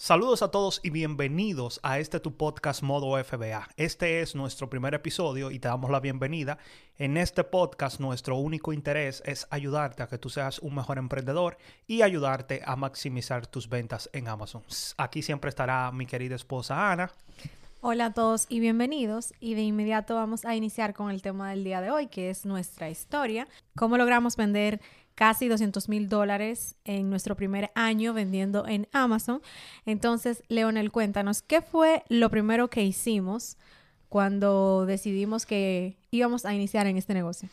Saludos a todos y bienvenidos a este tu podcast Modo FBA. Este es nuestro primer episodio y te damos la bienvenida. En este podcast nuestro único interés es ayudarte a que tú seas un mejor emprendedor y ayudarte a maximizar tus ventas en Amazon. Aquí siempre estará mi querida esposa Ana. Hola a todos y bienvenidos. Y de inmediato vamos a iniciar con el tema del día de hoy, que es nuestra historia. ¿Cómo logramos vender casi 200 mil dólares en nuestro primer año vendiendo en Amazon. Entonces, Leonel, cuéntanos, ¿qué fue lo primero que hicimos cuando decidimos que íbamos a iniciar en este negocio?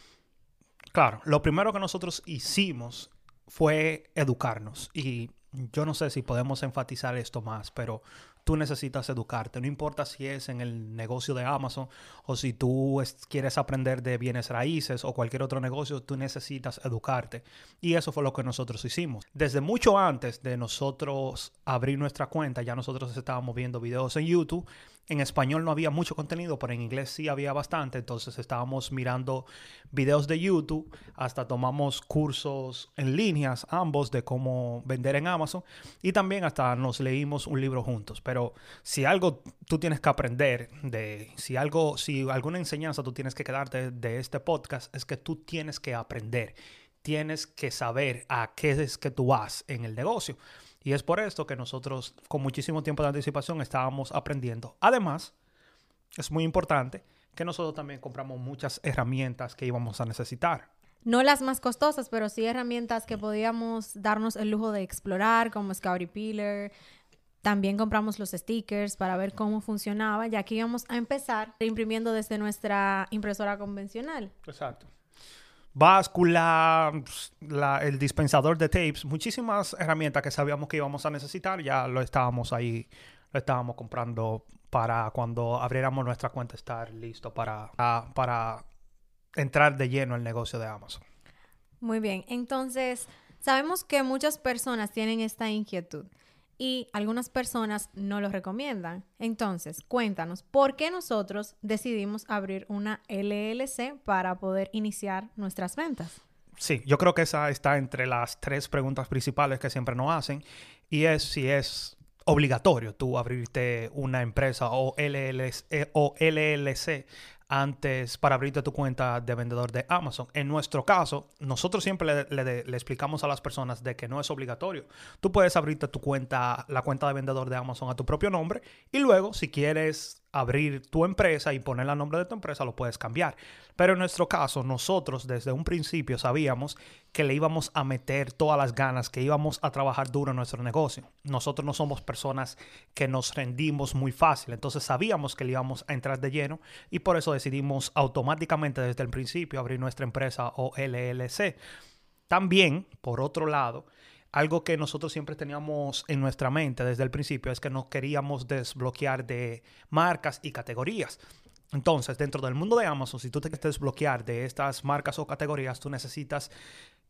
Claro, lo primero que nosotros hicimos fue educarnos y yo no sé si podemos enfatizar esto más, pero tú necesitas educarte. No importa si es en el negocio de Amazon o si tú quieres aprender de bienes raíces o cualquier otro negocio, tú necesitas educarte. Y eso fue lo que nosotros hicimos. Desde mucho antes de nosotros abrir nuestra cuenta, ya nosotros estábamos viendo videos en YouTube en español no había mucho contenido, pero en inglés sí había bastante. Entonces estábamos mirando videos de YouTube, hasta tomamos cursos en líneas, ambos, de cómo vender en Amazon. Y también hasta nos leímos un libro juntos. Pero si algo tú tienes que aprender de, si algo, si alguna enseñanza tú tienes que quedarte de este podcast, es que tú tienes que aprender. Tienes que saber a qué es que tú vas en el negocio. Y es por esto que nosotros con muchísimo tiempo de anticipación estábamos aprendiendo. Además, es muy importante que nosotros también compramos muchas herramientas que íbamos a necesitar. No las más costosas, pero sí herramientas que podíamos darnos el lujo de explorar, como Scouty Peeler. También compramos los stickers para ver cómo funcionaba, ya que íbamos a empezar imprimiendo desde nuestra impresora convencional. Exacto báscula, el dispensador de tapes, muchísimas herramientas que sabíamos que íbamos a necesitar, ya lo estábamos ahí, lo estábamos comprando para cuando abriéramos nuestra cuenta estar listo para, para entrar de lleno al negocio de Amazon. Muy bien, entonces sabemos que muchas personas tienen esta inquietud y algunas personas no lo recomiendan. Entonces, cuéntanos, ¿por qué nosotros decidimos abrir una LLC para poder iniciar nuestras ventas? Sí, yo creo que esa está entre las tres preguntas principales que siempre nos hacen y es si es obligatorio tú abrirte una empresa o LLC, o LLC antes para abrirte tu cuenta de vendedor de Amazon. En nuestro caso, nosotros siempre le, explicamos a las personas de que no es obligatorio. Tú puedes abrirte tu cuenta, la cuenta de vendedor de Amazon a tu propio nombre y luego, si quieres abrir tu empresa y poner el nombre de tu empresa, lo puedes cambiar. Pero en nuestro caso, nosotros desde un principio sabíamos que le íbamos a meter todas las ganas, que íbamos a trabajar duro en nuestro negocio. Nosotros no somos personas que nos rendimos muy fácil, entonces sabíamos que le íbamos a entrar de lleno y por eso decidimos automáticamente desde el principio abrir nuestra empresa o LLC. También, por otro lado, algo que nosotros siempre teníamos en nuestra mente desde el principio es que no queríamos desbloquear de marcas y categorías. Entonces, dentro del mundo de Amazon, si tú te quieres desbloquear de estas marcas o categorías, tú necesitas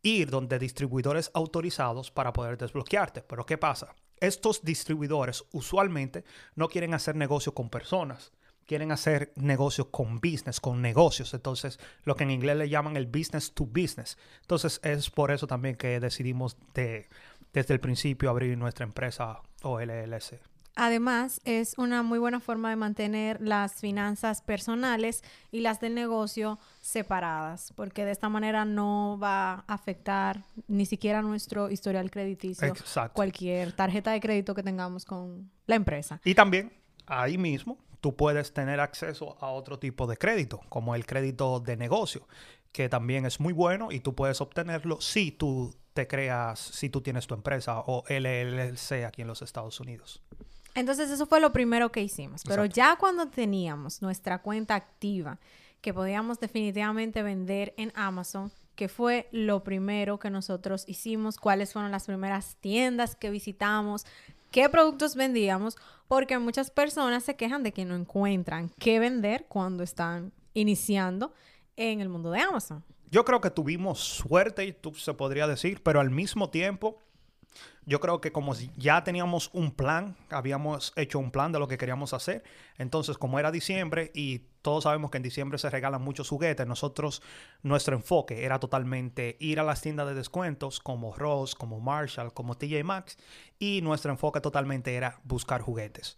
ir donde distribuidores autorizados para poder desbloquearte. Pero ¿qué pasa? Estos distribuidores usualmente no quieren hacer negocio con personas quieren hacer negocio con business, con negocios. Entonces, lo que en inglés le llaman el business to business. Entonces, es por eso también que decidimos de, desde el principio abrir nuestra empresa o LLC. Además, es una muy buena forma de mantener las finanzas personales y las del negocio separadas, porque de esta manera no va a afectar ni siquiera nuestro historial crediticio, cualquier tarjeta de crédito que tengamos con la empresa. Y también ahí mismo tú puedes tener acceso a otro tipo de crédito, como el crédito de negocio, que también es muy bueno y tú puedes obtenerlo si tú te creas, si tú tienes tu empresa o LLC aquí en los Estados Unidos. Entonces eso fue lo primero que hicimos, pero ya cuando teníamos nuestra cuenta activa, que podíamos definitivamente vender en Amazon, que fue lo primero que nosotros hicimos, cuáles fueron las primeras tiendas que visitamos, qué productos vendíamos, porque muchas personas se quejan de que no encuentran qué vender cuando están iniciando en el mundo de Amazon. Yo creo que tuvimos suerte, tú se podría decir, pero al mismo tiempo yo creo que como ya teníamos un plan, habíamos hecho un plan de lo que queríamos hacer, entonces como era diciembre y todos sabemos que en diciembre se regalan muchos juguetes, nosotros nuestro enfoque era totalmente ir a las tiendas de descuentos como Ross, como Marshall, como TJ Maxx y nuestro enfoque totalmente era buscar juguetes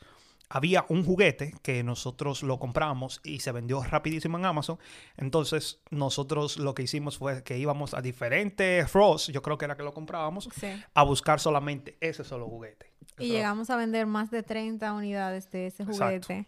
había un juguete que nosotros lo compramos y se vendió rapidísimo en Amazon. Entonces, nosotros lo que hicimos fue que íbamos a diferentes Ross, yo creo que era que lo comprábamos, a buscar solamente ese solo juguete. Y llegamos a vender más de 30 unidades de ese juguete.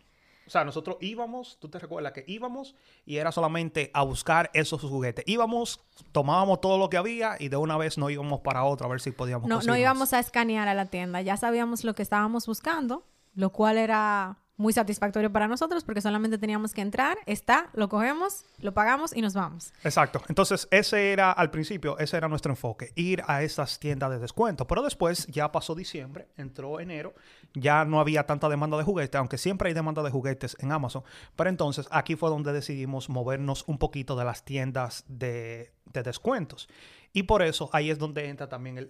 O sea, nosotros íbamos, tú te recuerdas que íbamos y era solamente a buscar esos juguetes. Íbamos, tomábamos todo lo que había y de una vez no íbamos para otro a ver si podíamos No, no íbamos a escanear a la tienda, ya sabíamos lo que estábamos buscando lo cual era muy satisfactorio para nosotros porque solamente teníamos que entrar, está, lo cogemos, lo pagamos y nos vamos. Exacto. Entonces, ese era al principio, ese era nuestro enfoque, ir a esas tiendas de descuento. Pero después ya pasó diciembre, entró enero, ya no había tanta demanda de juguetes, aunque siempre hay demanda de juguetes en Amazon. Pero entonces aquí fue donde decidimos movernos un poquito de las tiendas de, de descuentos. Y por eso ahí es donde entra también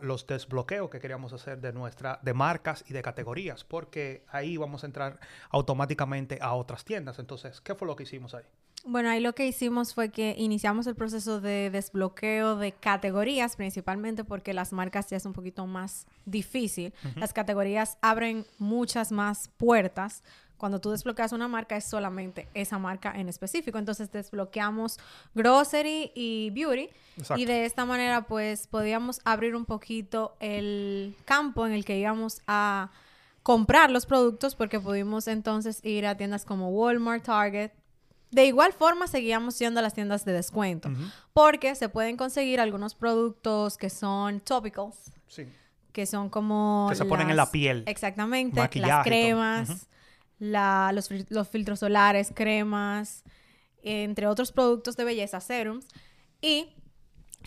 los desbloqueos que queríamos hacer de nuestra, de marcas y de categorías, porque ahí vamos a entrar automáticamente a otras tiendas. Entonces, ¿qué fue lo que hicimos ahí? Bueno, ahí lo que hicimos fue que iniciamos el proceso de desbloqueo de categorías, principalmente porque las marcas ya es un poquito más difícil. Las categorías abren muchas más puertas cuando tú desbloqueas una marca es solamente esa marca en específico. Entonces desbloqueamos grocery y beauty y de esta manera pues podíamos abrir un poquito el campo en el que íbamos a comprar los productos porque pudimos entonces ir a tiendas como Walmart, Target. De igual forma seguíamos yendo a las tiendas de descuento porque se pueden conseguir algunos productos que son topicals. Que son como... Que se ponen en la piel. Exactamente. Las cremas la, los, los, filtros solares, cremas, entre otros productos de belleza, serums. Y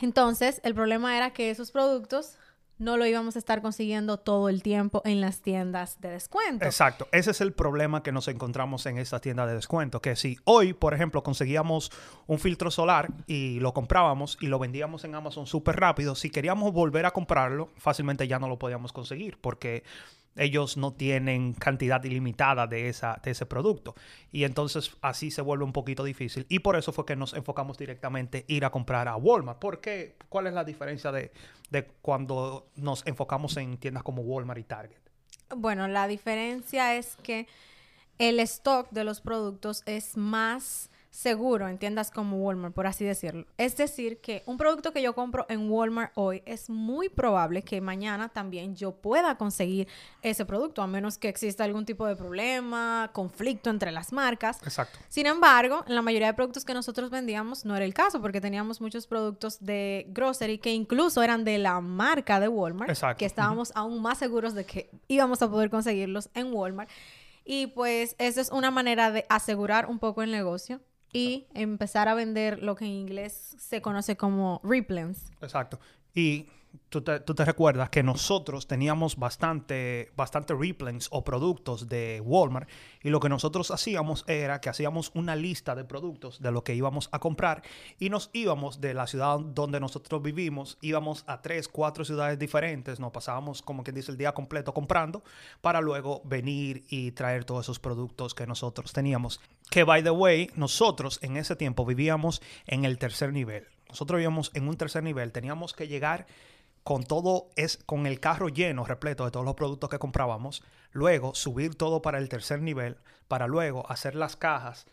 entonces el problema era que esos productos no lo íbamos a estar consiguiendo todo el tiempo en las tiendas de descuento. Exacto, ese es el problema que nos encontramos en estas tiendas de descuento, que si hoy, por ejemplo, conseguíamos un filtro solar y lo comprábamos y lo vendíamos en Amazon súper rápido, si queríamos volver a comprarlo, fácilmente ya no lo podíamos conseguir porque ellos no tienen cantidad ilimitada de, esa, de ese producto. Y entonces así se vuelve un poquito difícil. Y por eso fue que nos enfocamos directamente ir a comprar a Walmart. ¿Por qué? ¿Cuál es la diferencia de, de cuando nos enfocamos en tiendas como Walmart y Target? Bueno, la diferencia es que el stock de los productos es más seguro en tiendas como Walmart, por así decirlo. Es decir, que un producto que yo compro en Walmart hoy es muy probable que mañana también yo pueda conseguir ese producto, a menos que exista algún tipo de problema, conflicto entre las marcas. Exacto. Sin embargo, en la mayoría de productos que nosotros vendíamos no era el caso, porque teníamos muchos productos de grocery que incluso eran de la marca de Walmart, Exacto. que estábamos aún más seguros de que íbamos a poder conseguirlos en Walmart. Y pues esa es una manera de asegurar un poco el negocio y empezar a vender lo que en inglés se conoce como replens. Exacto. Y tú te, recuerdas que nosotros teníamos bastante, bastante replens o productos de Walmart y lo que nosotros hacíamos era que hacíamos una lista de productos de lo que íbamos a comprar y nos íbamos de la ciudad donde nosotros vivimos, íbamos a tres, cuatro ciudades diferentes, nos pasábamos como quien dice el día completo comprando para luego venir y traer todos esos productos que nosotros teníamos. Que by the way, nosotros en ese tiempo vivíamos en el tercer nivel. Nosotros vivíamos en un tercer nivel, teníamos que llegar con todo es con el carro lleno, repleto de todos los productos que comprábamos, luego subir todo para el tercer nivel, para luego hacer las cajas,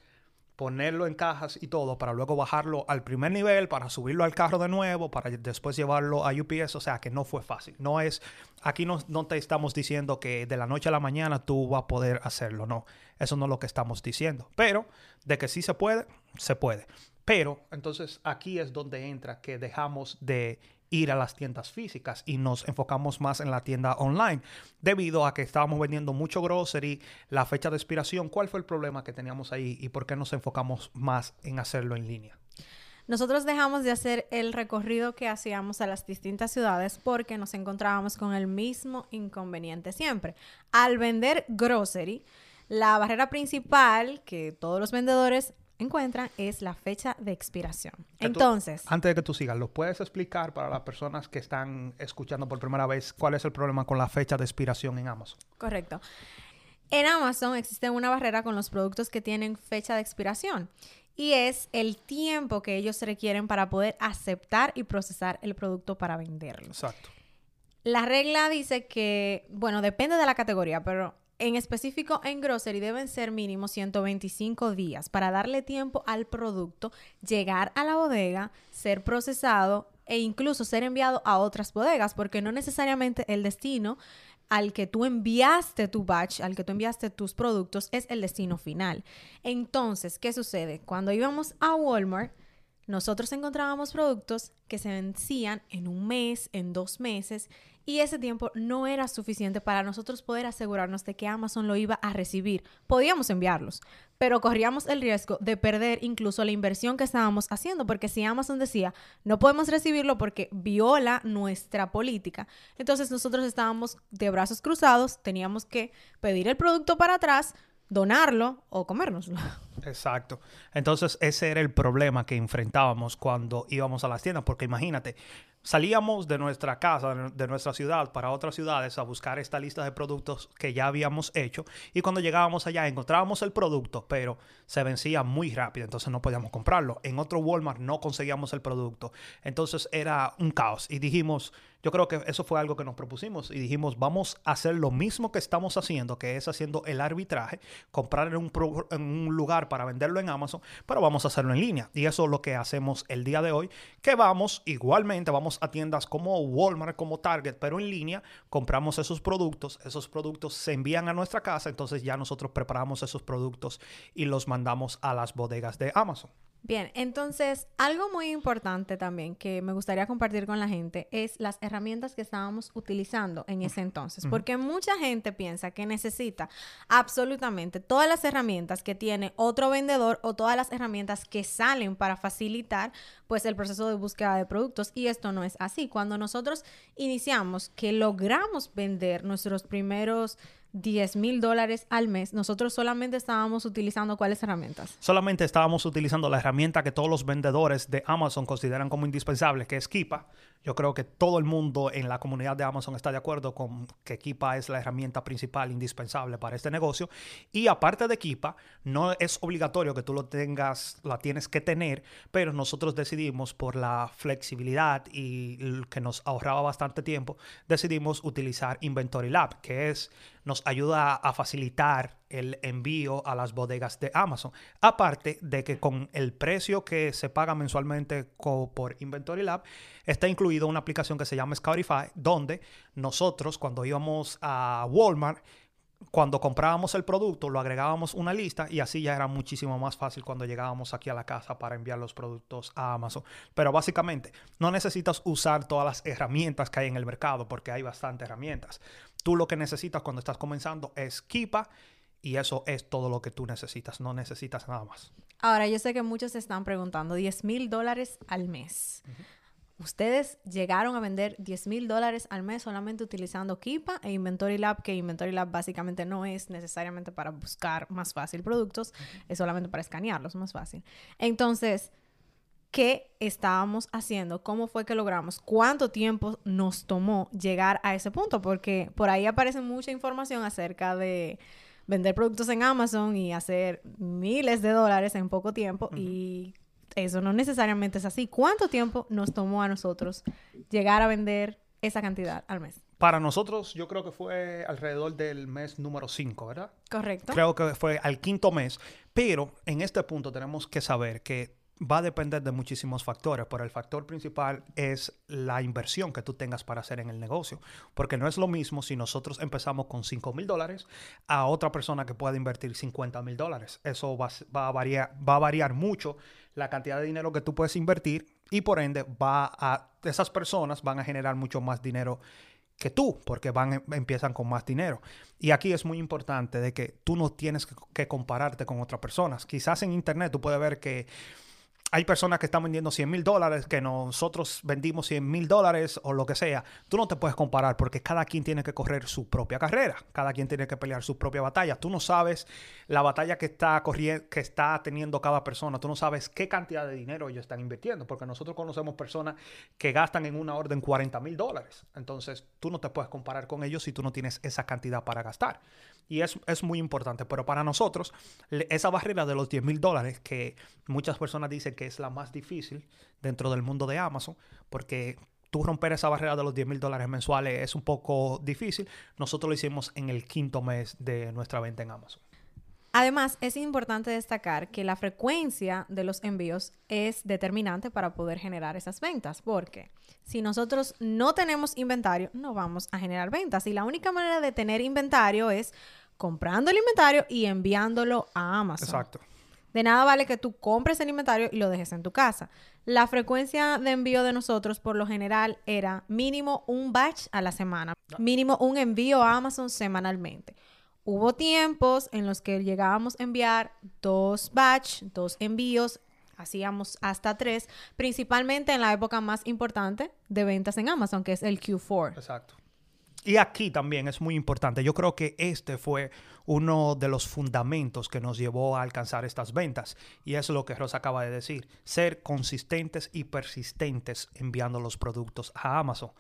ponerlo en cajas y todo, para luego bajarlo al primer nivel, para subirlo al carro de nuevo, para después llevarlo a UPS, o sea que no fue fácil. No es, aquí no, no te estamos diciendo que de la noche a la mañana tú vas a poder hacerlo, no, eso no es lo que estamos diciendo, pero de que sí se puede, se puede. Pero entonces aquí es donde entra que dejamos de ir a las tiendas físicas y nos enfocamos más en la tienda online debido a que estábamos vendiendo mucho grocery, la fecha de expiración, ¿cuál fue el problema que teníamos ahí y por qué nos enfocamos más en hacerlo en línea? nosotros dejamos de hacer el recorrido que hacíamos a las distintas ciudades porque nos encontrábamos con el mismo inconveniente siempre. Al vender grocery, la barrera principal que todos los vendedores encuentran es la fecha de expiración. Entonces, antes de que tú sigas, ¿lo puedes explicar para las personas que están escuchando por primera vez cuál es el problema con la fecha de expiración en Amazon? Correcto. En Amazon existe una barrera con los productos que tienen fecha de expiración y es el tiempo que ellos requieren para poder aceptar y procesar el producto para venderlo. Exacto. La regla dice que, bueno, depende de la categoría, pero en específico en grocery deben ser mínimo 125 días para darle tiempo al producto llegar a la bodega, ser procesado e incluso ser enviado a otras bodegas, porque no necesariamente el destino al que tú enviaste tu batch, al que tú enviaste tus productos, es el destino final. Entonces, ¿qué sucede? Cuando íbamos a Walmart, nosotros encontrábamos productos que se vencían en un mes, en dos meses, y ese tiempo no era suficiente para nosotros poder asegurarnos de que Amazon lo iba a recibir. Podíamos enviarlos, pero corríamos el riesgo de perder incluso la inversión que estábamos haciendo, porque si Amazon decía, no podemos recibirlo porque viola nuestra política, entonces nosotros estábamos de brazos cruzados, teníamos que pedir el producto para atrás, donarlo o comérnoslo. Exacto. Entonces ese era el problema que enfrentábamos cuando íbamos a las tiendas, porque imagínate, salíamos de nuestra casa, de nuestra ciudad, para otras ciudades a buscar esta lista de productos que ya habíamos hecho y cuando llegábamos allá encontrábamos el producto, pero se vencía muy rápido, entonces no podíamos comprarlo. En otro Walmart no conseguíamos el producto, entonces era un caos y dijimos, yo creo que eso fue algo que nos propusimos y dijimos, vamos a hacer lo mismo que estamos haciendo, que es haciendo el arbitraje, comprar en un, en un lugar para venderlo en Amazon, pero vamos a hacerlo en línea. Y eso es lo que hacemos el día de hoy, que vamos igualmente, a tiendas como Walmart, como Target, pero en línea, compramos esos productos, esos productos se envían a nuestra casa, entonces ya nosotros preparamos esos productos y los mandamos a las bodegas de Amazon. Bien, entonces algo muy importante también que me gustaría compartir con la gente es las herramientas que estábamos utilizando en ese entonces, porque mucha gente piensa que necesita absolutamente todas las herramientas que tiene otro vendedor o todas las herramientas que salen para facilitar pues el proceso de búsqueda de productos y esto no es así. Cuando nosotros iniciamos que logramos vender nuestros primeros 10 mil dólares al mes, nosotros solamente estábamos utilizando cuáles herramientas? Solamente estábamos utilizando la herramienta que todos los vendedores de Amazon consideran como indispensable, que es Kipa. Yo creo que todo el mundo en la comunidad de Amazon está de acuerdo con que Kipa es la herramienta principal indispensable para este negocio. Y aparte de Kipa, no es obligatorio que tú lo tengas, la tienes que tener, pero nosotros decidimos por la flexibilidad y que nos ahorraba bastante tiempo, decidimos utilizar Inventory Lab, que es nos ayuda a facilitar el envío a las bodegas de Amazon. Aparte de que con el precio que se paga mensualmente por Inventory Lab, está incluido una aplicación que se llama Scoutify, donde nosotros cuando íbamos a Walmart, cuando comprábamos el producto, lo agregábamos una lista y así ya era muchísimo más fácil cuando llegábamos aquí a la casa para enviar los productos a Amazon. Pero básicamente, no necesitas usar todas las herramientas que hay en el mercado porque hay bastantes herramientas. Tú lo que necesitas cuando estás comenzando es Kipa y eso es todo lo que tú necesitas, no necesitas nada más. Ahora, yo sé que muchos se están preguntando, 10 mil dólares al mes. Ustedes llegaron a vender 10 mil dólares al mes solamente utilizando Kipa e Inventory Lab, que Inventory Lab básicamente no es necesariamente para buscar más fácil productos, es solamente para escanearlos más fácil. Entonces, ¿qué estábamos haciendo? ¿Cómo fue que logramos? ¿Cuánto tiempo nos tomó llegar a ese punto? Porque por ahí aparece mucha información acerca de vender productos en Amazon y hacer miles de dólares en poco tiempo y eso no necesariamente es así. ¿Cuánto tiempo nos tomó a nosotros llegar a vender esa cantidad al mes? Para nosotros, yo creo que fue alrededor del mes número 5, ¿verdad? Correcto. Creo que fue al quinto mes. Pero en este punto tenemos que saber que va a depender de muchísimos factores, pero el factor principal es la inversión que tú tengas para hacer en el negocio. Porque no es lo mismo si nosotros empezamos con 5 mil dólares a otra persona que pueda invertir 50 mil dólares. Eso va, a variar, va variar mucho la cantidad de dinero que tú puedes invertir y por ende va a, esas personas van a generar mucho más dinero que tú, porque van, empiezan con más dinero. Y aquí es muy importante de que tú no tienes que, que compararte con otras personas. Quizás en internet tú puedes ver que hay personas que están vendiendo 100 mil dólares, que nosotros vendimos 100 mil dólares o lo que sea. Tú no te puedes comparar porque cada quien tiene que correr su propia carrera. Cada quien tiene que pelear su propia batalla. Tú no sabes la batalla que está, que está teniendo cada persona. Tú no sabes qué cantidad de dinero ellos están invirtiendo. Porque nosotros conocemos personas que gastan en una orden 40 mil dólares. Entonces tú no te puedes comparar con ellos si tú no tienes esa cantidad para gastar. Y es, es muy importante. Pero para nosotros, esa barrera de los 10 mil dólares que muchas personas dicen que es la más difícil dentro del mundo de Amazon, porque tú romper esa barrera de los 10 mil dólares mensuales es un poco difícil. Nosotros lo hicimos en el quinto mes de nuestra venta en Amazon. Además, es importante destacar que la frecuencia de los envíos es determinante para poder generar esas ventas, porque si nosotros no tenemos inventario, no vamos a generar ventas. Y la única manera de tener inventario es comprando el inventario y enviándolo a Amazon. Exacto. De nada vale que tú compres el inventario y lo dejes en tu casa. La frecuencia de envío de nosotros por lo general era mínimo un batch a la semana, mínimo un envío a Amazon semanalmente. Hubo tiempos en los que llegábamos a enviar dos batch, dos envíos, hacíamos hasta tres, principalmente en la época más importante de ventas en Amazon, que es el Q4. Exacto. Y aquí también es muy importante. Yo creo que este fue uno de los fundamentos que nos llevó a alcanzar estas ventas. Y es lo que Rosa acaba de decir. Ser consistentes y persistentes enviando los productos a Amazon.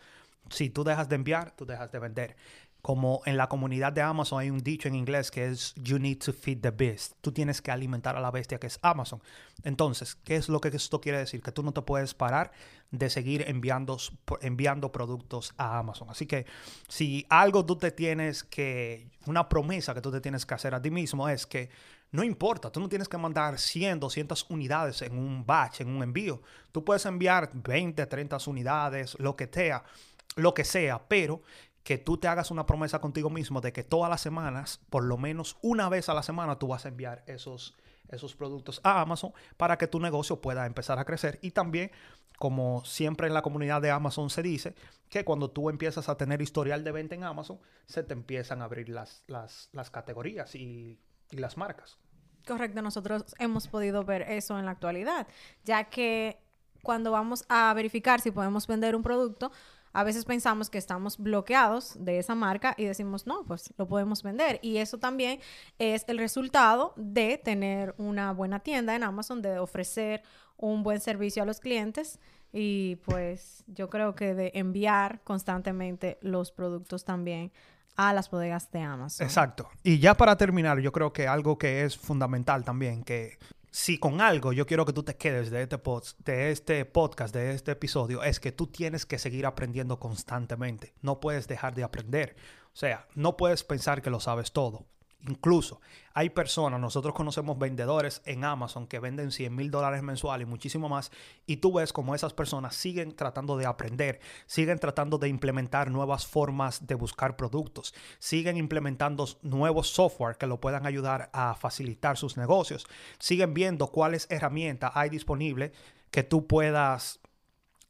Si tú dejas de enviar, tú dejas de vender como en la comunidad de Amazon hay un dicho en inglés que es you need to feed the beast. Tú tienes que alimentar a la bestia que es Amazon. Entonces, ¿qué es lo que esto quiere decir? Que tú no te puedes parar de seguir enviando, enviando productos a Amazon. Así que si algo tú te tienes que, una promesa que tú te tienes que hacer a ti mismo es que no importa, tú no tienes que mandar 100, 200 unidades en un batch, en un envío. Tú puedes enviar 20, 30 unidades, lo que sea, lo que sea, pero que tú te hagas una promesa contigo mismo de que todas las semanas, por lo menos una vez a la semana, tú vas a enviar esos, esos productos a Amazon para que tu negocio pueda empezar a crecer. Y también, como siempre en la comunidad de Amazon se dice, que cuando tú empiezas a tener historial de venta en Amazon, se te empiezan a abrir las, las, las categorías y, y las marcas. Correcto, nosotros hemos podido ver eso en la actualidad, ya que cuando vamos a verificar si podemos vender un producto, a veces pensamos que estamos bloqueados de esa marca y decimos, no, pues lo podemos vender. Y eso también es el resultado de tener una buena tienda en Amazon, de ofrecer un buen servicio a los clientes y pues yo creo que de enviar constantemente los productos también a las bodegas de Amazon. Exacto. Y ya para terminar, yo creo que algo que es fundamental también, que si con algo yo quiero que tú te quedes de este, de este podcast, de este episodio, es que tú tienes que seguir aprendiendo constantemente. No puedes dejar de aprender. O sea, no puedes pensar que lo sabes todo. Incluso hay personas, nosotros conocemos vendedores en Amazon que venden 100 mil dólares mensuales y muchísimo más, y tú ves como esas personas siguen tratando de aprender, siguen tratando de implementar nuevas formas de buscar productos, siguen implementando nuevos software que lo puedan ayudar a facilitar sus negocios, siguen viendo cuáles herramientas hay disponibles que tú puedas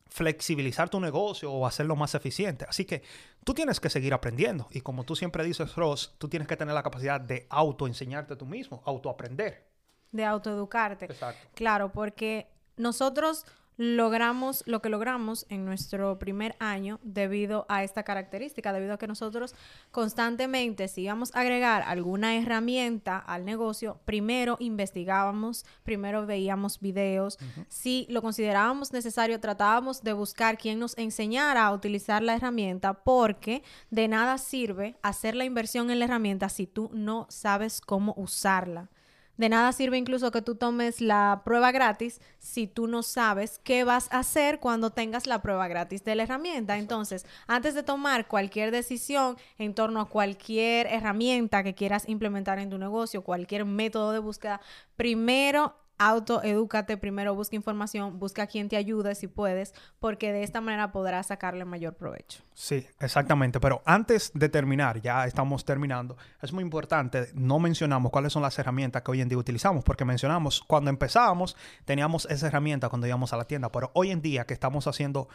flexibilizar tu negocio o hacerlo más eficiente. Así que tú tienes que seguir aprendiendo. Y como tú siempre dices, Ross, tú tienes que tener la capacidad de autoenseñarte tú mismo, autoaprender. De autoeducarte. Exacto. Claro, porque nosotros logramos lo que logramos en nuestro primer año debido a esta característica, debido a que nosotros constantemente, si íbamos a agregar alguna herramienta al negocio, primero investigábamos, primero veíamos videos, si lo considerábamos necesario, tratábamos de buscar quien nos enseñara a utilizar la herramienta, porque de nada sirve hacer la inversión en la herramienta si tú no sabes cómo usarla. De nada sirve incluso que tú tomes la prueba gratis si tú no sabes qué vas a hacer cuando tengas la prueba gratis de la herramienta. Entonces, antes de tomar cualquier decisión en torno a cualquier herramienta que quieras implementar en tu negocio, cualquier método de búsqueda, primero autoedúcate, primero busca información, busca quien te ayude si puedes, porque de esta manera podrás sacarle mayor provecho. Sí, exactamente. Pero antes de terminar, ya estamos terminando, es muy importante, no mencionamos cuáles son las herramientas que hoy en día utilizamos, porque mencionamos cuando empezábamos, teníamos esa herramienta cuando íbamos a la tienda, pero hoy en día que estamos haciendo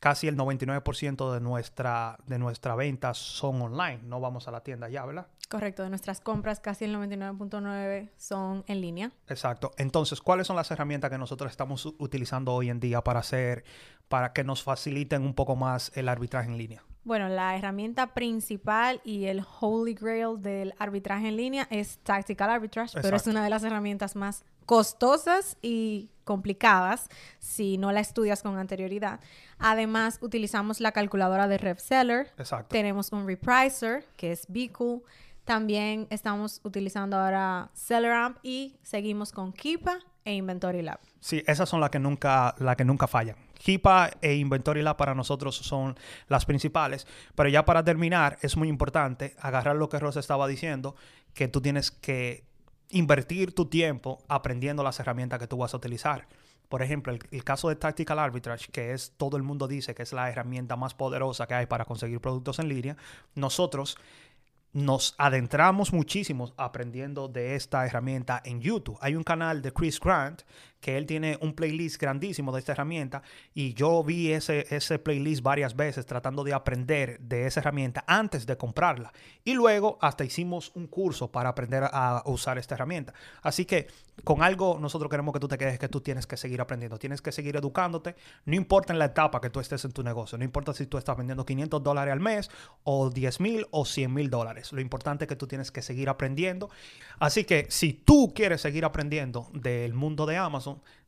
casi el 99% de nuestra, de nuestra venta son online. No vamos a la tienda ya, ¿verdad? Correcto, de nuestras compras casi el 99.9 son en línea. Exacto. Entonces, ¿cuáles son las herramientas que nosotros estamos utilizando hoy en día para hacer, para que nos faciliten un poco más el arbitraje en línea? Bueno, la herramienta principal y el holy grail del arbitraje en línea es Tactical Arbitrage, pero es una de las herramientas más costosas y complicadas si no la estudias con anterioridad. Además, utilizamos la calculadora de RevSeller. Exacto. Tenemos un repricer, que es Biku. También estamos utilizando ahora SellerAmp y seguimos con Kipa e Inventory Lab. Sí, esas son las que nunca, que nunca fallan. Kipa e Inventory Lab para nosotros son las principales. Pero ya para terminar, es muy importante agarrar lo que Rosa estaba diciendo, que tú tienes que invertir tu tiempo aprendiendo las herramientas que tú vas a utilizar. Por ejemplo, el, caso de Tactical Arbitrage, que es todo el mundo dice que es la herramienta más poderosa que hay para conseguir productos en línea, nosotros nos adentramos muchísimo aprendiendo de esta herramienta en YouTube. Hay un canal de Chris Grant que él tiene un playlist grandísimo de esta herramienta y yo vi ese, ese playlist varias veces tratando de aprender de esa herramienta antes de comprarla. Y luego hasta hicimos un curso para aprender a usar esta herramienta. Así que con algo nosotros queremos que tú te quedes, que tú tienes que seguir aprendiendo, tienes que seguir educándote, no importa en la etapa que tú estés en tu negocio, no importa si tú estás vendiendo 500 dólares al mes o 10 mil o 100 mil dólares, lo importante es que tú tienes que seguir aprendiendo. Así que si tú quieres seguir aprendiendo del mundo de Amazon,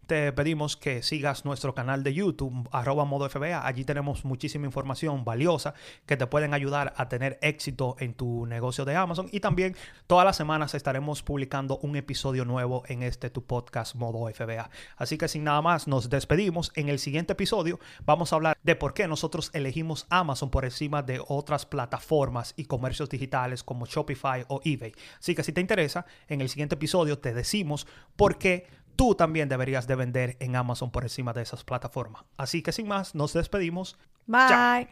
te pedimos que sigas nuestro canal de YouTube, arroba modo FBA. Allí tenemos muchísima información valiosa que te pueden ayudar a tener éxito en tu negocio de Amazon. Y también todas las semanas estaremos publicando un episodio nuevo en este tu podcast modo FBA. Así que sin nada más, nos despedimos. En el siguiente episodio vamos a hablar de por qué nosotros elegimos Amazon por encima de otras plataformas y comercios digitales como Shopify o eBay. Así que si te interesa, en el siguiente episodio te decimos por qué tú también deberías de vender en Amazon por encima de esas plataformas. Así que sin más, nos despedimos. Bye.